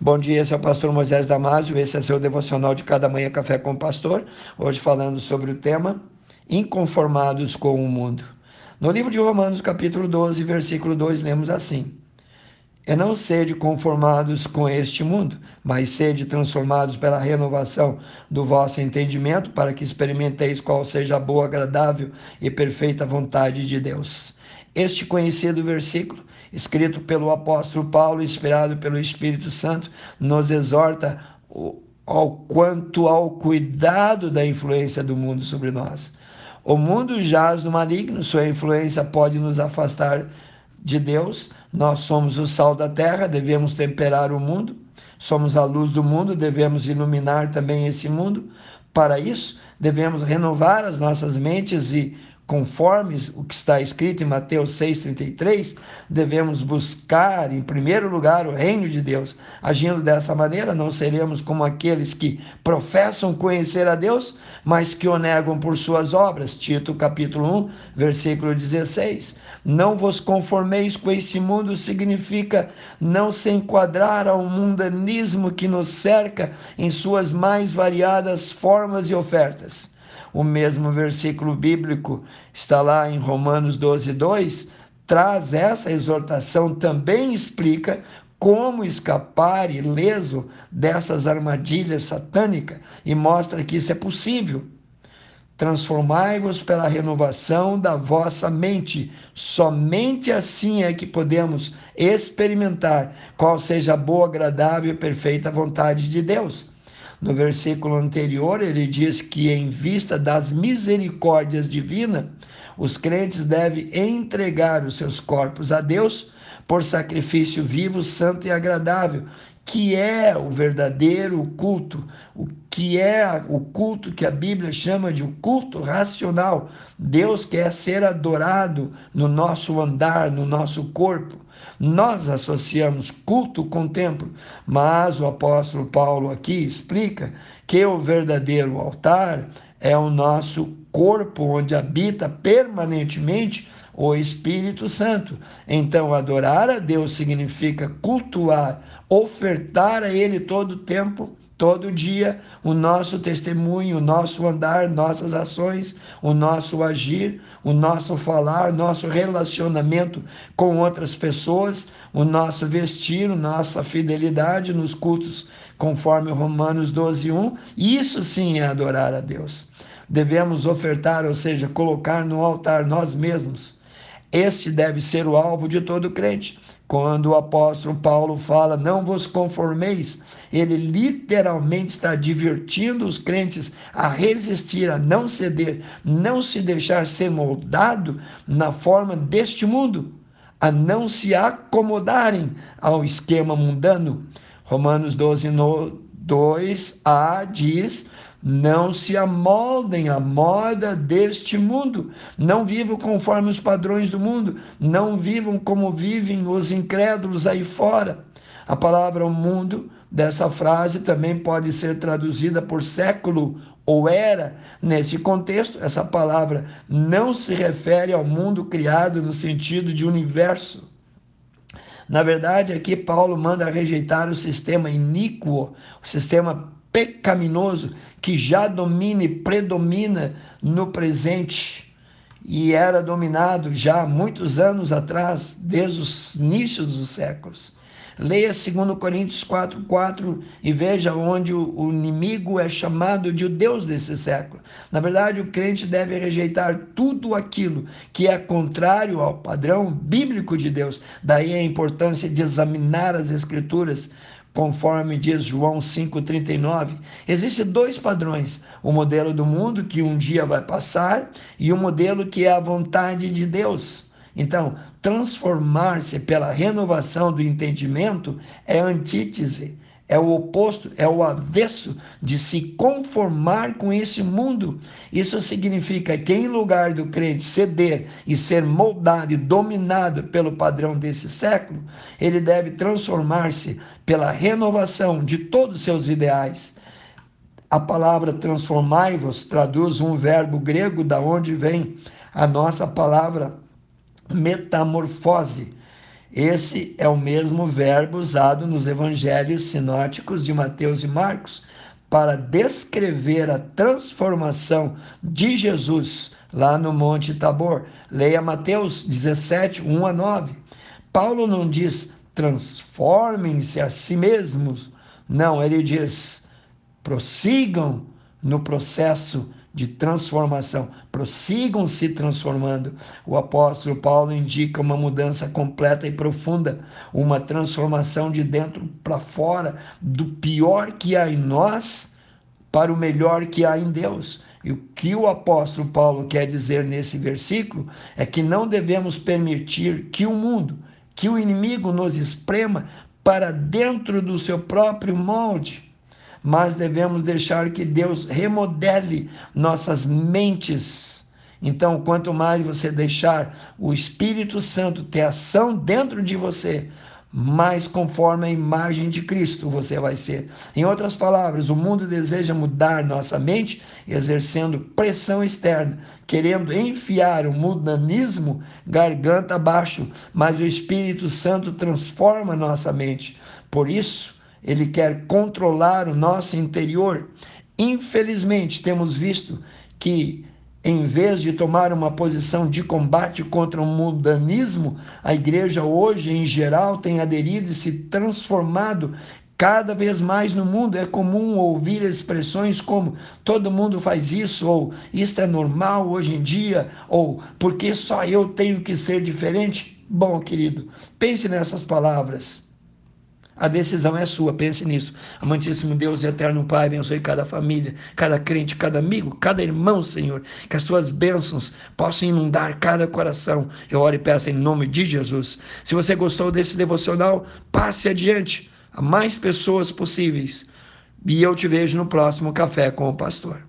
Bom dia, esse é o pastor Moisés Damásio, esse é seu devocional de cada manhã Café com o Pastor. Hoje falando sobre o tema Inconformados com o Mundo. No livro de Romanos, capítulo 12, versículo 2, lemos assim: E não sede conformados com este mundo, mas sede transformados pela renovação do vosso entendimento, para que experimenteis qual seja a boa, agradável e perfeita vontade de Deus. Este conhecido versículo, escrito pelo apóstolo Paulo, inspirado pelo Espírito Santo, nos exorta ao quanto ao cuidado da influência do mundo sobre nós. O mundo jaz no maligno, sua influência pode nos afastar de Deus. Nós somos o sal da terra, devemos temperar o mundo. Somos a luz do mundo, devemos iluminar também esse mundo. Para isso, devemos renovar as nossas mentes e conforme o que está escrito em Mateus 6,33, devemos buscar em primeiro lugar o reino de Deus. Agindo dessa maneira, não seremos como aqueles que professam conhecer a Deus, mas que o negam por suas obras. Tito capítulo 1, versículo 16. Não vos conformeis com esse mundo significa não se enquadrar ao mundanismo que nos cerca em suas mais variadas formas e ofertas o mesmo versículo bíblico está lá em Romanos 12, 2, traz essa exortação, também explica como escapar ileso dessas armadilhas satânicas e mostra que isso é possível. Transformai-vos pela renovação da vossa mente. Somente assim é que podemos experimentar qual seja a boa, agradável e perfeita vontade de Deus. No versículo anterior, ele diz que, em vista das misericórdias divinas, os crentes devem entregar os seus corpos a Deus por sacrifício vivo, santo e agradável, que é o verdadeiro culto, o que é o culto que a Bíblia chama de o culto racional. Deus quer ser adorado no nosso andar, no nosso corpo. Nós associamos culto com templo, mas o apóstolo Paulo aqui explica que o verdadeiro altar é o nosso corpo onde habita permanentemente o Espírito Santo. Então, adorar a Deus significa cultuar, ofertar a Ele todo o tempo todo dia o nosso testemunho, o nosso andar, nossas ações, o nosso agir, o nosso falar, nosso relacionamento com outras pessoas, o nosso vestir, nossa fidelidade nos cultos, conforme Romanos 12, 1. Isso sim é adorar a Deus. Devemos ofertar, ou seja, colocar no altar nós mesmos. Este deve ser o alvo de todo crente. Quando o apóstolo Paulo fala, não vos conformeis, ele literalmente está divertindo os crentes a resistir, a não ceder, não se deixar ser moldado na forma deste mundo, a não se acomodarem ao esquema mundano. Romanos 12, 2a diz: não se amoldem à moda deste mundo. Não vivam conforme os padrões do mundo. Não vivam como vivem os incrédulos aí fora. A palavra mundo dessa frase também pode ser traduzida por século ou era. Nesse contexto, essa palavra não se refere ao mundo criado no sentido de universo. Na verdade, aqui Paulo manda rejeitar o sistema iníquo, o sistema pecaminoso que já domina e predomina no presente e era dominado já há muitos anos atrás, desde os inícios dos séculos. Leia 2 Coríntios 4, 4 e veja onde o, inimigo é chamado de o Deus desse século. Na verdade, o crente deve rejeitar tudo aquilo que é contrário ao padrão bíblico de Deus. Daí a importância de examinar as Escrituras conforme diz João 5,39, existem dois padrões: o modelo do mundo, que um dia vai passar, e o modelo que é a vontade de Deus. Então, transformar-se pela renovação do entendimento é antítese é o oposto, é o avesso de se conformar com esse mundo. Isso significa que, em lugar do crente ceder e ser moldado e dominado pelo padrão desse século, ele deve transformar-se pela renovação de todos os seus ideais. A palavra transformai-vos traduz um verbo grego da onde vem a nossa palavra metamorfose Esse é o mesmo verbo usado nos evangelhos sinóticos de Mateus e Marcos para descrever a transformação de Jesus lá no Monte Tabor. Leia Mateus 17, 1 a 9. Paulo não diz transformem-se a si mesmos. Não, ele diz prossigam no processo de transformação, prossigam se transformando. O apóstolo Paulo indica uma mudança completa e profunda, uma transformação de dentro para fora, do pior que há em nós para o melhor que há em Deus. E o que o apóstolo Paulo quer dizer nesse versículo é que não devemos permitir que o mundo, que o inimigo nos esprema para dentro do seu próprio molde mas devemos deixar que Deus remodele nossas mentes. Então, quanto mais você deixar o Espírito Santo ter ação dentro de você, mais conforme a imagem de Cristo você vai ser. Em outras palavras, o mundo deseja mudar nossa mente, exercendo pressão externa, querendo enfiar o mundanismo garganta abaixo, mas o Espírito Santo transforma nossa mente. Por isso, ele quer controlar o nosso interior. Infelizmente, temos visto que, em vez de tomar uma posição de combate contra o mundanismo, a igreja hoje, em geral, tem aderido e se transformado cada vez mais no mundo. É comum ouvir expressões como todo mundo faz isso, ou isto é normal hoje em dia, ou porque só eu tenho que ser diferente. Bom, querido, pense nessas palavras. A decisão é sua, pense nisso. Amantíssimo Deus e eterno Pai, abençoe cada família, cada crente, cada amigo, cada irmão, Senhor. Que as tuas bênçãos possam inundar cada coração. Eu oro e peço em nome de Jesus. Se você gostou desse devocional, passe adiante a mais pessoas possíveis. E eu te vejo no próximo Café com o Pastor.